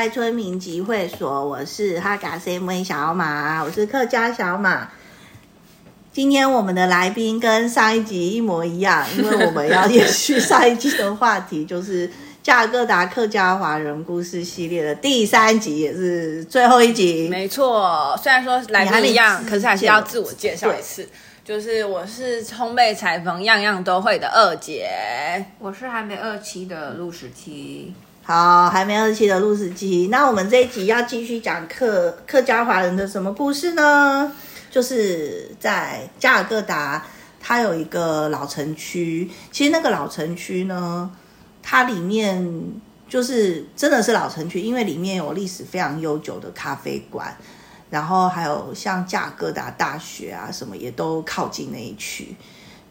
外村民集会所。我是哈嘎 CMA 小马，我是客家小马。今天我们的来宾跟上一集一模一样，因为我们要延续上一集的话题，就是加尔各答客家华人故事系列的第三集，也是最后一集。没错，虽然说来宾一样，可是还是要自我介绍一次。就是我是烘焙裁缝样样都会的二姐，我是还没二期的陆十七。好，还没二期的录十七。那我们这一集要继续讲客客家华人的什么故事呢？就是在加尔各答，它有一个老城区。其实那个老城区呢，它里面就是真的是老城区，因为里面有历史非常悠久的咖啡馆。然后还有像加尔各答大学啊，什么也都靠近那一区，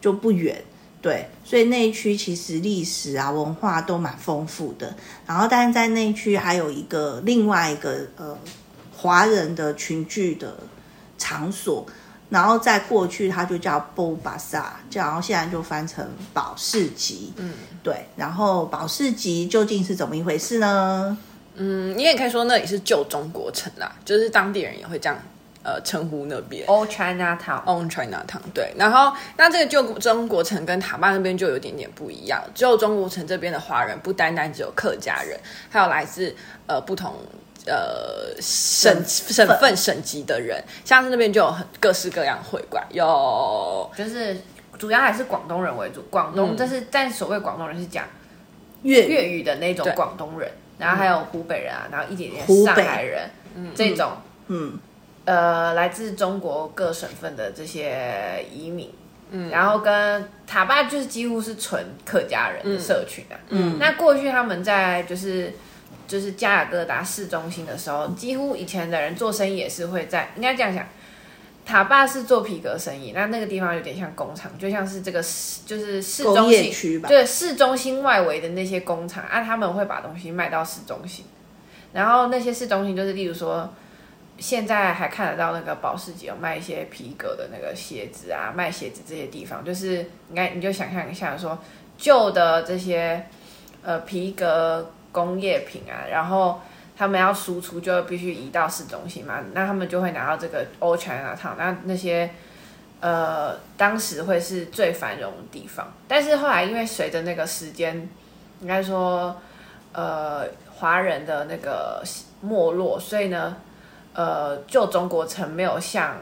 就不远。对，所以那一区其实历史啊、文化都蛮丰富的。然后，但是在那一区还有一个另外一个呃华人的群聚的场所。然后在过去它就叫波巴萨，然后现在就翻成保市集。嗯，对。然后保市集究竟是怎么一回事呢？嗯，你也可以说那里是旧中国城啦，就是当地人也会这样呃称呼那边。Old China Town，Old China Town。对，然后那这个旧中国城跟塔坝那边就有点点不一样。旧中国城这边的华人不单单只有客家人，还有来自呃不同呃省省份省级的人，像是那边就有很各式各样的会馆，有就是主要还是广东人为主。广东，但、嗯、是但所谓广东人是讲粤粤语的那种广东人。然后还有湖北人啊，然后一点点上海人，嗯，这种，嗯，呃，来自中国各省份的这些移民，嗯，然后跟塔坝就是几乎是纯客家人的社群啊，嗯，那过去他们在就是就是加尔各答市中心的时候，几乎以前的人做生意也是会在，应该这样想。塔坝是做皮革生意，那那个地方有点像工厂，就像是这个市，就是市中心区吧。对，市中心外围的那些工厂，啊，他们会把东西卖到市中心。然后那些市中心就是，例如说，现在还看得到那个保时捷有卖一些皮革的那个鞋子啊，卖鞋子这些地方，就是你看你就想象一下说，旧的这些呃皮革工业品啊，然后。他们要输出就必须移到市中心嘛，那他们就会拿到这个 Old China Town，那那些呃当时会是最繁荣的地方。但是后来因为随着那个时间，应该说呃华人的那个没落，所以呢呃旧中国城没有像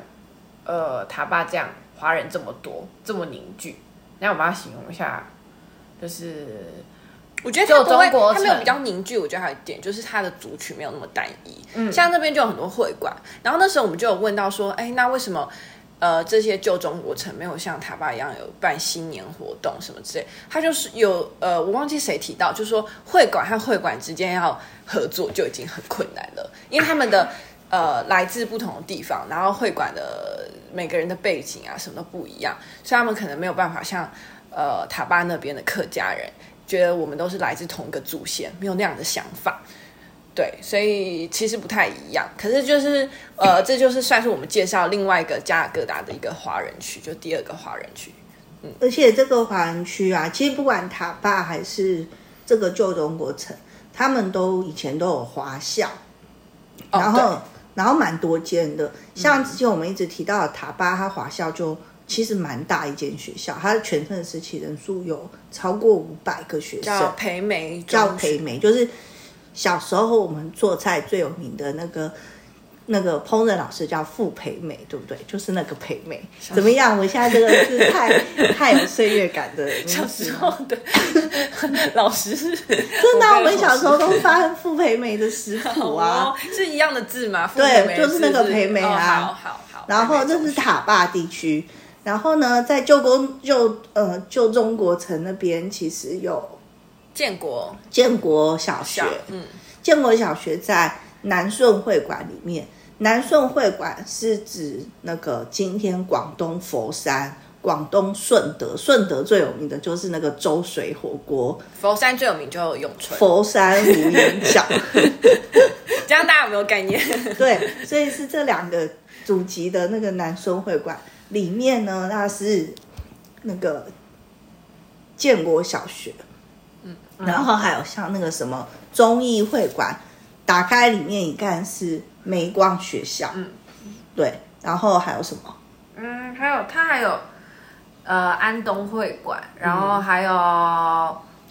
呃塔坝这样华人这么多这么凝聚。那我们要形容一下，就是。我觉得它不会，它没有比较凝聚。我觉得还有一点就是它的族群没有那么单一。嗯，像那边就有很多会馆，然后那时候我们就有问到说，哎，那为什么呃这些旧中国城没有像塔坝一样有办新年活动什么之类？他就是有呃，我忘记谁提到，就是说会馆和会馆之间要合作就已经很困难了，因为他们的呃来自不同的地方，然后会馆的每个人的背景啊什么都不一样，所以他们可能没有办法像呃塔巴那边的客家人。觉得我们都是来自同一个祖先，没有那样的想法，对，所以其实不太一样。可是就是，呃，这就是算是我们介绍另外一个加尔各答的一个华人区，就第二个华人区。嗯，而且这个华人区啊，其实不管塔巴还是这个旧中国城，他们都以前都有华校，然后、哦、然后蛮多间的。像之前我们一直提到的塔巴，它华校就。其实蛮大一间学校，它的全盛时期人数有超过五百个学生。叫培美，叫培美，就是小时候我们做菜最有名的那个那个烹饪老师叫傅培美，对不对？就是那个培美。怎么样？我现在这个是太 太有岁月感的小时候的老师，真的，我们小时候都翻傅培美的食谱啊，是一样的字吗？对，就是那个培美啊。好好好。然后这是塔坝地区。然后呢，在旧公旧呃旧中国城那边，其实有建国建国小学。嗯，建国小学在南顺会馆里面。南顺会馆是指那个今天广东佛山、广东顺德。顺德最有名的就是那个粥水火锅。佛山最有名就有永春。佛山无影脚。这样大家有没有概念？对，所以是这两个祖籍的那个南顺会馆。里面呢，那是那个建国小学，嗯，然后还有像那个什么忠义会馆，打开里面一看是美光学校，嗯，对，然后还有什么？嗯，还有它还有呃安东会馆，然后还有、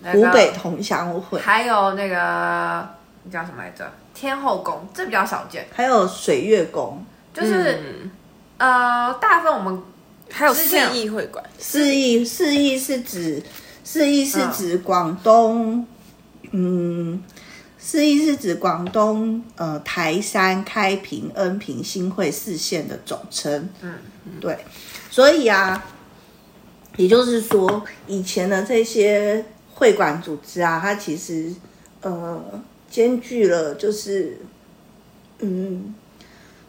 那个、湖北同乡会，还有那个叫什么来着？天后宫，这比较少见。还有水月宫，就是、嗯、呃，大部分我们还有四义会馆，四义四义是指。四义是指广东，嗯，四义是指广东，呃，台山、开平、恩平、新会四县的总称。嗯，对，所以啊，也就是说，以前的这些会馆组织啊，它其实呃，兼具了就是，嗯，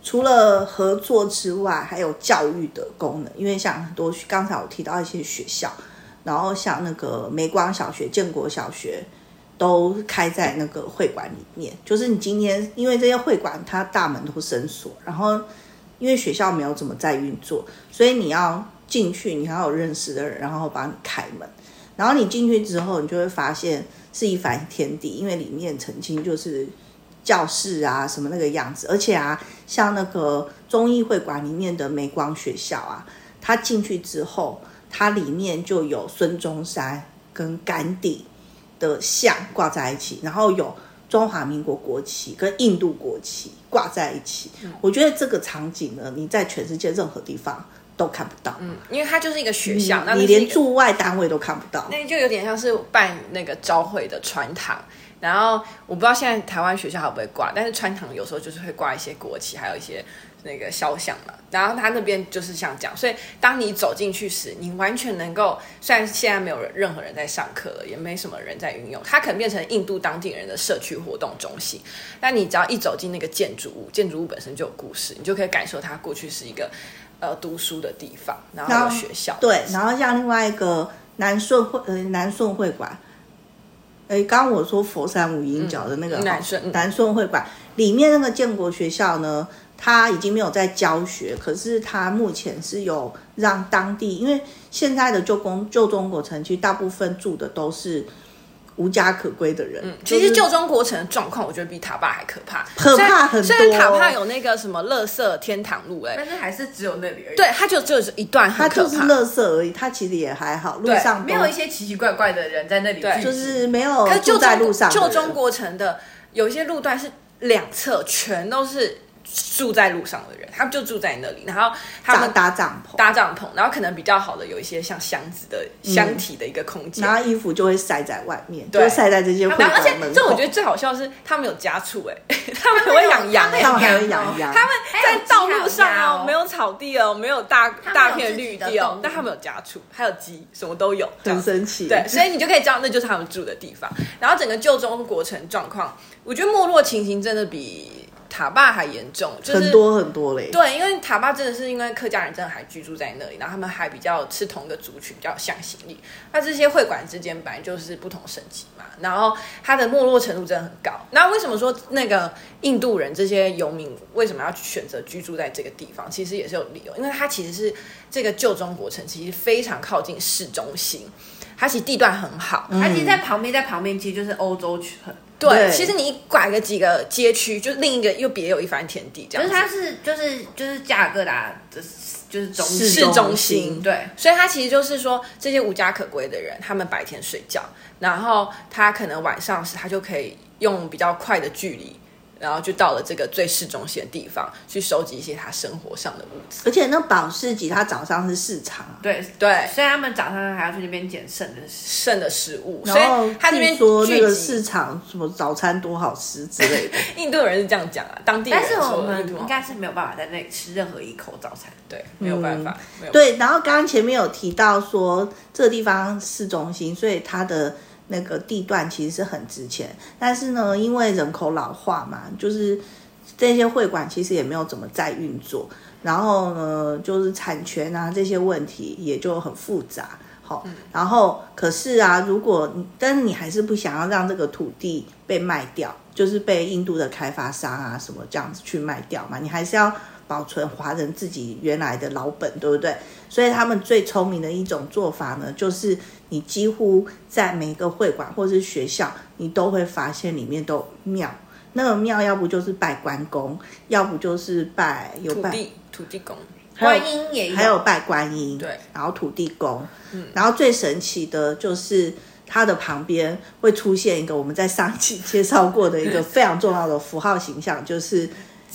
除了合作之外，还有教育的功能，因为像很多刚才我提到一些学校。然后像那个梅光小学、建国小学，都开在那个会馆里面。就是你今天，因为这些会馆它大门都深锁，然后因为学校没有怎么在运作，所以你要进去，你还有认识的人，然后帮你开门。然后你进去之后，你就会发现是一番天地，因为里面曾经就是教室啊什么那个样子。而且啊，像那个中义会馆里面的美光学校啊，它进去之后。它里面就有孙中山跟甘地的像挂在一起，然后有中华民国国旗跟印度国旗挂在一起。嗯、我觉得这个场景呢，你在全世界任何地方都看不到。嗯，因为它就是一个学校，你，你连驻外单位都看不到。那就有点像是办那个朝会的传堂。然后我不知道现在台湾学校会不会挂，但是传堂有时候就是会挂一些国旗，还有一些。那个肖像嘛，然后他那边就是像这样，所以当你走进去时，你完全能够，虽然现在没有人任何人在上课了，也没什么人在运用，它可能变成印度当地人的社区活动中心。但你只要一走进那个建筑物，建筑物本身就有故事，你就可以感受它过去是一个呃读书的地方，然后有学校。对，然后像另外一个南顺会呃南顺会馆，哎，刚刚我说佛山五鹰角的那个、嗯、南顺南顺会馆里面那个建国学校呢。他已经没有在教学，可是他目前是有让当地，因为现在的旧工旧中国城区大部分住的都是无家可归的人。嗯，其实旧中国城的状况，我觉得比塔坝还可怕，可怕很多。虽然塔坝有那个什么乐色天堂路，哎，但是还是只有那里而已。对，它就只有一段很可怕，它就是乐色而已。它其实也还好，路上没有一些奇奇怪怪的人在那里。对，就是没有住在路上。旧中国城的有一些路段是两侧全都是。住在路上的人，他们就住在那里，然后他们搭帐篷，搭帐篷，然后可能比较好的有一些像箱子的箱体的一个空间，然后衣服就会晒在外面，对，晒在这些会馆。而且这我觉得最好笑的是，他们有家畜 哎，他们还会养羊哎，他们还会养羊，他们在道路上哦，没有草地哦，没有大大片绿地哦，但他们有家畜，还有鸡，什么都有，很神奇。对，所以你就可以知道那就是他们住的地方。然后整个旧中国城状况，我觉得没落情形真的比。塔坝还严重，就是很多很多嘞。对，因为塔坝真的是因为客家人真的还居住在那里，然后他们还比较是同一个族群，比较有向心力。那这些会馆之间本来就是不同省级嘛，然后它的没落程度真的很高。那为什么说那个印度人这些游民为什么要选择居住在这个地方？其实也是有理由，因为它其实是这个旧中国城，其实非常靠近市中心，它其实地段很好，它其实在旁边，在旁边其实就是欧洲区。对，对，其实你拐个几个街区，就另一个又别有一番天地，这样。就是它是，就是就是加尔各答的，就是中市中心。中心对，所以它其实就是说，这些无家可归的人，他们白天睡觉，然后他可能晚上时，他就可以用比较快的距离。然后就到了这个最市中心的地方，去收集一些他生活上的物资。而且那保市集，他早上是市场，对对，所以他们早上还要去那边捡剩的剩的食物。然后他那边说那个市场什么早餐多好吃之类的，印度人是这样讲啊，当地人说。但是我们应该是没有办法在那里吃任何一口早餐，对，没有办法。嗯、对，然后刚刚前面有提到说这个地方市中心，所以它的。那个地段其实是很值钱，但是呢，因为人口老化嘛，就是这些会馆其实也没有怎么在运作，然后呢，就是产权啊这些问题也就很复杂。好，然后可是啊，如果但是你还是不想要让这个土地被卖掉，就是被印度的开发商啊什么这样子去卖掉嘛，你还是要保存华人自己原来的老本，对不对？所以他们最聪明的一种做法呢，就是你几乎在每个会馆或是学校，你都会发现里面都有庙。那个庙要不就是拜关公，要不就是拜有拜土地土地公，观音也有，还有拜观音，对，然后土地公，嗯，然后最神奇的就是它的旁边会出现一个我们在上期介绍过的一个非常重要的符号形象，就是。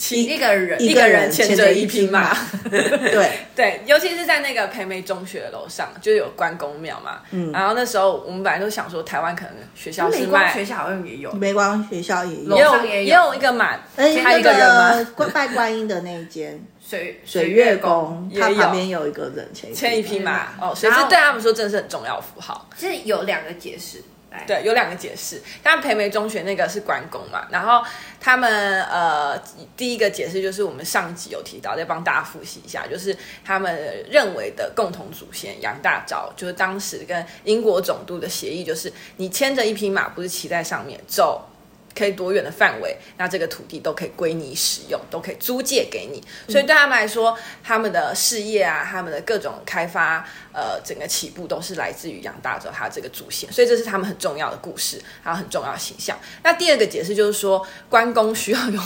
一一个人一个人牵着一匹马，对对，尤其是在那个培美中学的楼上，就有关公庙嘛。嗯，然后那时候我们本来都想说，台湾可能学校是卖，学校好像也有，美光学校也有，也有也有一个马，还有一个人吗？拜观音的那一间 水水月宫，它旁边有一个人牵牵一匹马哦，所以这对他们说真的是很重要符号。其实有两个解释。对，有两个解释。但培梅中学那个是关公嘛，然后他们呃第一个解释就是我们上集有提到，再帮大家复习一下，就是他们认为的共同祖先杨大钊，就是当时跟英国总督的协议，就是你牵着一匹马，不是骑在上面走。可以多远的范围，那这个土地都可以归你使用，都可以租借给你。所以对他们来说，他们的事业啊，他们的各种开发，呃，整个起步都是来自于杨大洲他这个祖先。所以这是他们很重要的故事，还有很重要的形象。那第二个解释就是说，关公需要有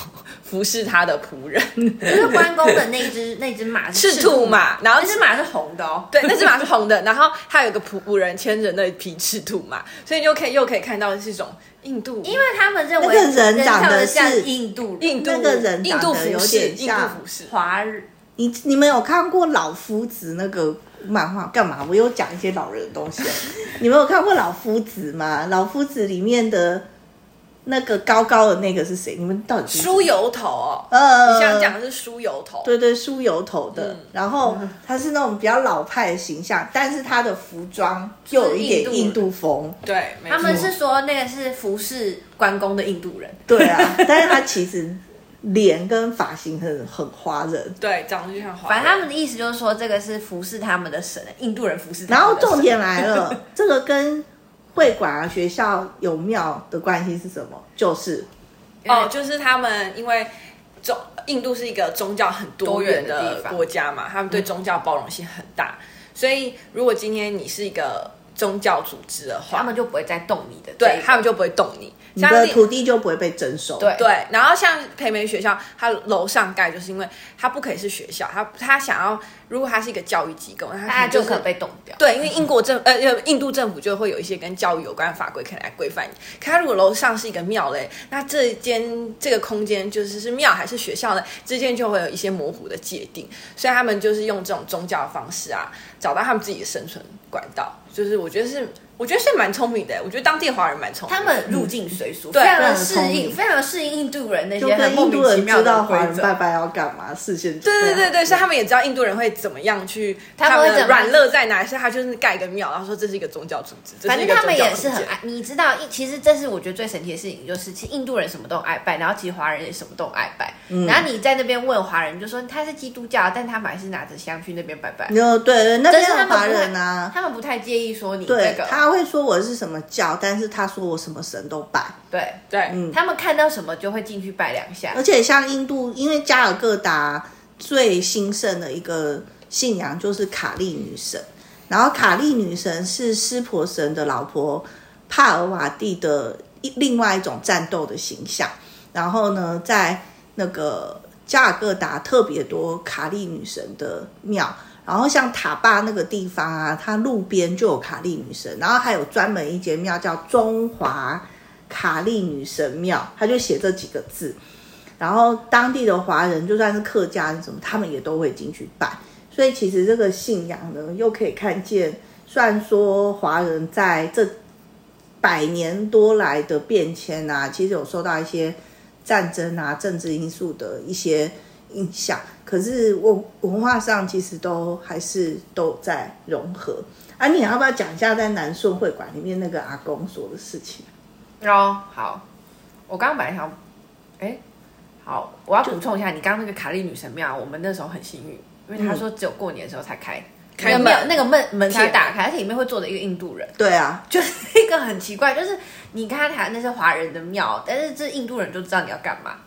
服侍他的仆人，就是关公的那只那只马是 赤兔马，然后那只马是红的哦，对，那只马是红的，然后他有个仆仆人牵着那匹赤兔马，所以你就可以又可以看到这种。印度，因为他们认为那个人长得像印度，印度那个人长得有点像华人。你你们有看过老夫子那个漫画？干嘛？我有讲一些老人的东西。你们有看过老夫子吗？老夫子里面的。那个高高的那个是谁？你们到底是梳油头哦？呃，你想讲的是梳油头？对对，梳油头的。嗯、然后他是那种比较老派的形象，但是他的服装又有一点印度风。对，他们是说那个是服侍关公的印度人。对啊，但是他其实脸跟发型很很华人。对，长得就像华人。反正他们的意思就是说，这个是服侍他们的神，印度人服侍。然后重点来了，这个跟。会馆啊，学校有庙的关系是什么？就是哦，就是他们因为宗印度是一个宗教很多元的国家嘛，他们对宗教包容性很大，所以如果今天你是一个宗教组织的话，他们就不会再动你的，对他们就不会动你。你的土地就不会被征收。对对，然后像培美学校，它楼上盖就是因为它不可以是学校，它它想要，如果它是一个教育机构，那它就可能被冻掉。对，因为英国政 呃印度政府就会有一些跟教育有关的法规可以来规范你。可它如果楼上是一个庙嘞，那这间这个空间就是是庙还是学校呢？之间就会有一些模糊的界定，所以他们就是用这种宗教的方式啊，找到他们自己的生存管道。就是我觉得是。我觉得是蛮聪明的，我觉得当地华人蛮聪明的，他们入境随俗，对，非常的适应，非常适应印度人那些很莫名其妙的规则。知道华人拜拜要干嘛，事先对对对对，所以他们也知道印度人会怎么样去，他们的软肋在哪里，所以他就是盖一个庙，然后说这是一个宗教组织。反正他们也是很爱，你知道，其实这是我觉得最神奇的事情，就是其实印度人什么都爱拜，然后其实华人也什么都爱拜。然后你在那边问华人，就说他是基督教，但他们还是拿着香去那边拜拜。哦对，那边是华人啊，他们不太介意说你这个，他会说我是什么。教？但是他说我什么神都拜，对对，嗯，他们看到什么就会进去拜两下。而且像印度，因为加尔各答最兴盛的一个信仰就是卡利女神，然后卡利女神是湿婆神的老婆帕尔瓦蒂的一另外一种战斗的形象。然后呢，在那个加尔各答特别多卡利女神的庙。然后像塔坝那个地方啊，它路边就有卡利女神，然后还有专门一间庙叫中华卡利女神庙，它就写这几个字。然后当地的华人，就算是客家什么，他们也都会进去拜。所以其实这个信仰呢，又可以看见，虽然说华人在这百年多来的变迁啊，其实有受到一些战争啊、政治因素的一些影响。可是文文化上其实都还是都在融合。啊，你要不要讲一下在南顺会馆里面那个阿公说的事情？哦，好，我刚刚本来想，哎，好，我要补充一下，你刚刚那个卡利女神庙，我们那时候很幸运，因为他说只有过年的时候才开，开门，那个门门才打开，而且里面会坐着一个印度人。对啊，就是一个很奇怪，就是你跟他谈那些华人的庙，但是这印度人就知道你要干嘛。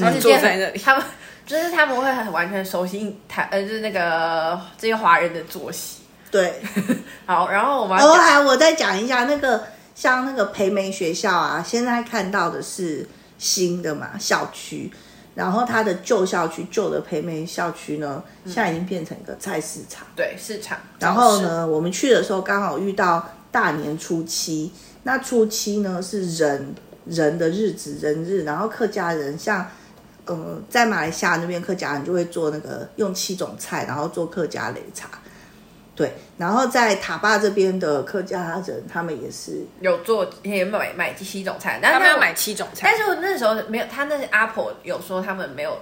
他是坐在那里，他们就是他们会很完全熟悉台呃，就是那个这些华人的作息。对，好，然后我们哦，还我再讲一下那个像那个培梅学校啊，现在看到的是新的嘛校区。然后它的旧校区，旧的培梅校区呢，现在已经变成一个菜市场。对，市场。然后呢，我们去的时候刚好遇到大年初七，那初七呢是人人的日子，人日。然后客家人像，呃，在马来西亚那边客家人就会做那个用七种菜，然后做客家擂茶。对，然后在塔坝这边的客家人，他们也是有做，也买买七种菜，但他们要买七种菜。但是我那时候没有，他那阿婆有说他们没有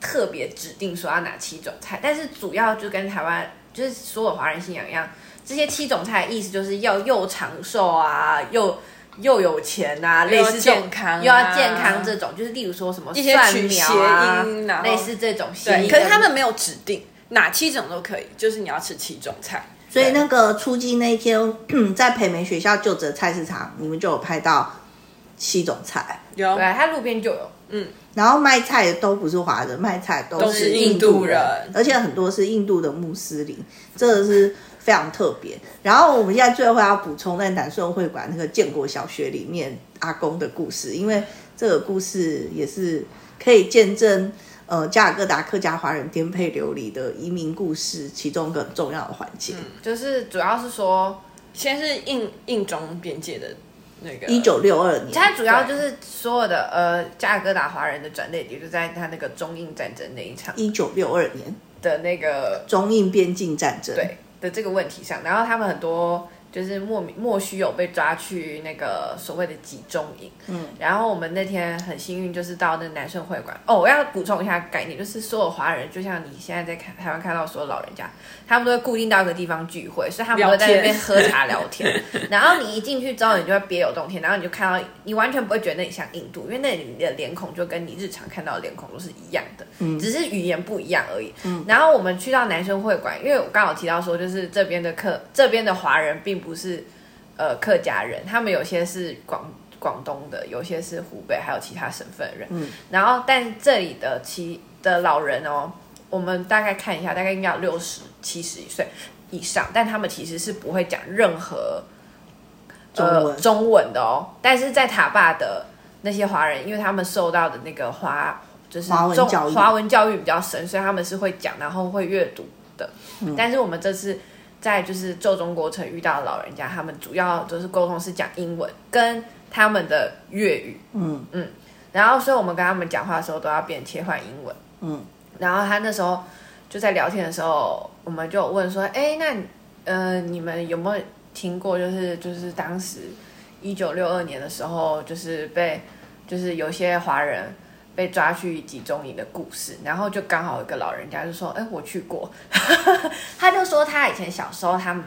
特别指定说要哪七种菜，但是主要就跟台湾就是所有华人信仰一样，这些七种菜的意思就是要又长寿啊，又又有钱啊，类似健康、啊，又要健康这种，就是例如说什么蒜苗啊，类似这种。谐音，可是他们没有指定。哪七种都可以，就是你要吃七种菜。所以那个初七那一天，在培梅学校就职菜市场，你们就有拍到七种菜。有，对，他路边就有。嗯，然后卖菜的都不是华人，卖菜都是印度人，而且很多是印度的穆斯林，这个是非常特别。然后我们现在最后要补充在南顺会馆那个建国小学里面阿公的故事，因为这个故事也是可以见证。呃，加尔各答客家华人颠沛流离的移民故事，其中一个很重要的环节，嗯，就是主要是说，先是印印中边界的那个一九六二年，它主要就是所有的呃加尔各答华人的转捩点，就在他那个中印战争那一场。一九六二年。的那个中印边境战争。对的这个问题上，然后他们很多。就是莫名莫须有被抓去那个所谓的集中营，嗯，然后我们那天很幸运，就是到那南顺会馆。哦，我要补充一下概念，就是所有华人，就像你现在在看台湾看到所有老人家，他们都会固定到一个地方聚会，所以他们会在那边喝茶聊天。聊 天然后你一进去之后，你就会别有洞天，然后你就看到，你完全不会觉得那里像印度，因为那里的脸孔就跟你日常看到的脸孔都是一样的，嗯，只是语言不一样而已。嗯，然后我们去到南顺会馆，因为我刚好提到说，就是这边的客，这边的华人并不是。呃，客家人，他们有些是广广东的，有些是湖北，还有其他省份的人。嗯，然后但这里的其的老人哦，我们大概看一下，大概应该有六十七十岁以上，但他们其实是不会讲任何中文、呃、中文的哦。但是在塔坝的那些华人，因为他们受到的那个华就是中华文教育，华文教育比较深，所以他们是会讲，然后会阅读的。嗯，但是我们这次。在就是旧中国城遇到的老人家，他们主要就是沟通是讲英文跟他们的粤语，嗯。嗯，然后所以我们跟他们讲话的时候都要变切换英文，嗯，然后他那时候就在聊天的时候，我们就问说，哎，那呃你们有没有听过，就是就是当时一九六二年的时候，就是被就是有些华人。被抓去集中营的故事，然后就刚好有一个老人家就说：“哎，我去过。”他就说他以前小时候他，们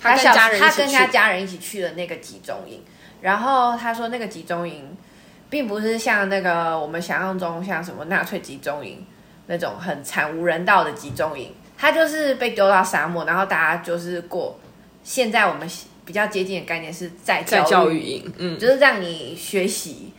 他跟家人他跟他家人一起去的那个集中营，然后他说那个集中营并不是像那个我们想象中像什么纳粹集中营那种很惨无人道的集中营，他就是被丢到沙漠，然后大家就是过现在我们比较接近的概念是在教育，在教育营，嗯，就是让你学习。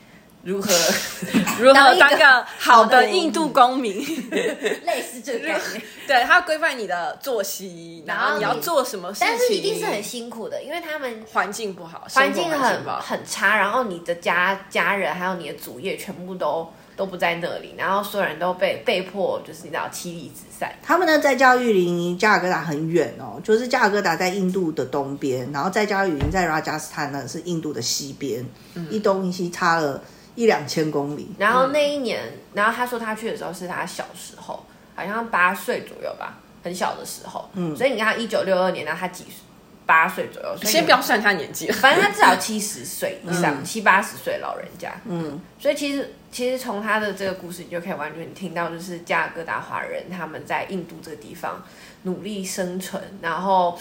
如何 如何当个好的印度公民？类似这个概念，对，他要规范你的作息，然后你要做什么事情，但是一定是很辛苦的，因为他们环境不好，环境很很差，然后你的家家人还有你的主业全部都都不在那里，然后所有人都被被迫就是你知道妻离子散。他们呢在教育离加尔各答很远哦，就是加尔各答在印度的东边，然后在教育营在拉加斯坦呢是印度的西边，嗯、一东一西差了。一两千公里，然后那一年，嗯、然后他说他去的时候是他小时候，好像八岁左右吧，很小的时候。嗯，所以你看他一九六二年，然后他几岁？八岁左右。所以先不要算他年纪，反正他至少七十岁以上，嗯、七八十岁老人家。嗯，所以其实其实从他的这个故事，你就可以完全听到，就是加尔各答华人他们在印度这个地方努力生存，然后。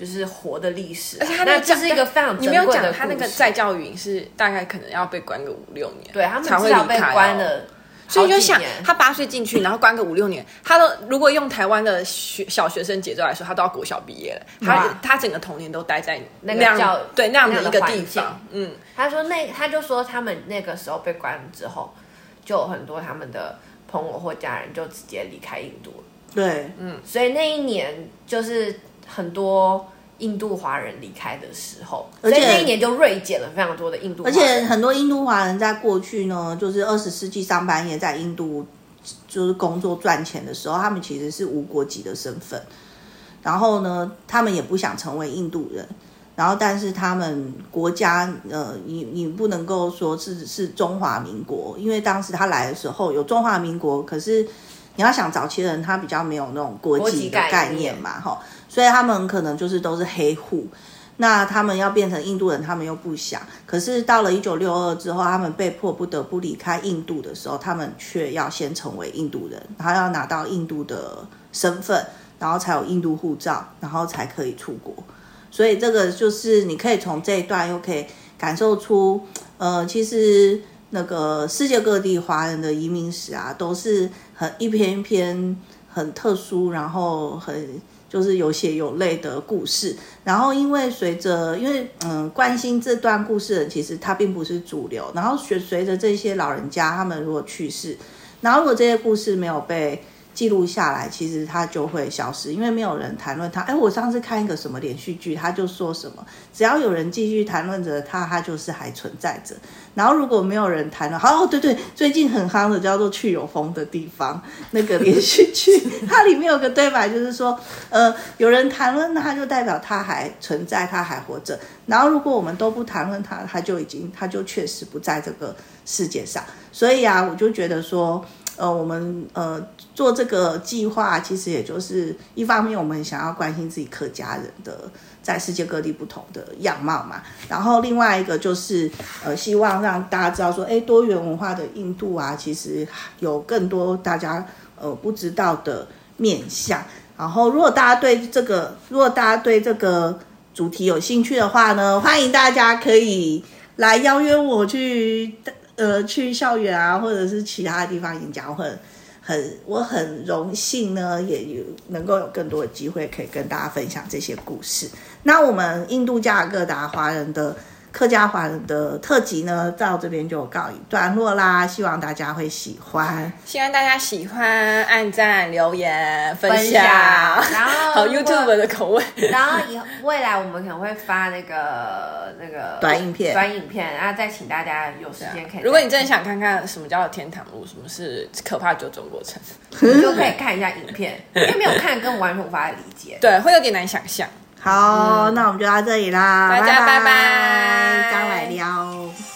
就是活的历史，而且他那这是一个非常。你没有讲他那个在教育营是大概可能要被关个五六年，对，他们至少被关了，所以就想他八岁进去，然后关个五六年，他都如果用台湾的学小学生节奏来说，他都要国小毕业了。他他整个童年都待在那个教对那样的一个地方。嗯，他说那他就说他们那个时候被关了之后，就有很多他们的朋友或家人就直接离开印度了。对，嗯，所以那一年就是很多印度华人离开的时候，而且那一年就锐减了非常多的印度华人，而且很多印度华人在过去呢，就是二十世纪上半叶在印度就是工作赚钱的时候，他们其实是无国籍的身份。然后呢，他们也不想成为印度人。然后，但是他们国家，呃，你你不能够说是是中华民国，因为当时他来的时候有中华民国，可是你要想早期的人，他比较没有那种国籍的概念嘛，哈，所以他们可能就是都是黑户。那他们要变成印度人，他们又不想。可是到了一九六二之后，他们被迫不得不离开印度的时候，他们却要先成为印度人，然后要拿到印度的身份。然后才有印度护照，然后才可以出国。所以这个就是你可以从这一段又可以感受出，呃，其实那个世界各地华人的移民史啊，都是很一篇一篇很特殊，然后很就是有血有泪的故事。然后因为随着，因为嗯，关心这段故事的人其实他并不是主流。然后随随着这些老人家他们如果去世，然后如果这些故事没有被记录下来，其实它就会消失，因为没有人谈论它。哎，我上次看一个什么连续剧，他就说什么，只要有人继续谈论着它，它就是还存在着。然后如果没有人谈论，好，对对，最近很夯的叫做《去有风的地方》那个连续剧，它里面有个对白，就是说，呃，有人谈论它，就代表它还存在，它还活着。然后如果我们都不谈论它，它就已经，它就确实不在这个世界上。所以啊，我就觉得说。呃，我们呃做这个计划，其实也就是一方面，我们想要关心自己客家人的在世界各地不同的样貌嘛。然后另外一个就是呃，希望让大家知道说，哎，多元文化的印度啊，其实有更多大家呃不知道的面向。然后，如果大家对这个，如果大家对这个主题有兴趣的话呢，欢迎大家可以来邀约我去。呃，去校园啊，或者是其他的地方演讲，我很很我很荣幸呢，也有能够有更多的机会可以跟大家分享这些故事。那我们印度加尔各答华人的。客家话的特辑呢，到这边就告一段落啦。希望大家会喜欢，希望大家喜欢，按赞、留言、分享，分享然后好 YouTube 的口味。然后以后未来我们可能会发那个那个短影片，短影片，然后再请大家有时间可以。如果你真的想看看什么叫做天堂路，什么是可怕九种过程，你 就可以看一下影片，因为没有看根本完全无法理解，对，会有点难想象。好，嗯、那我们就到这里啦，大家拜拜，拜拜，张来聊。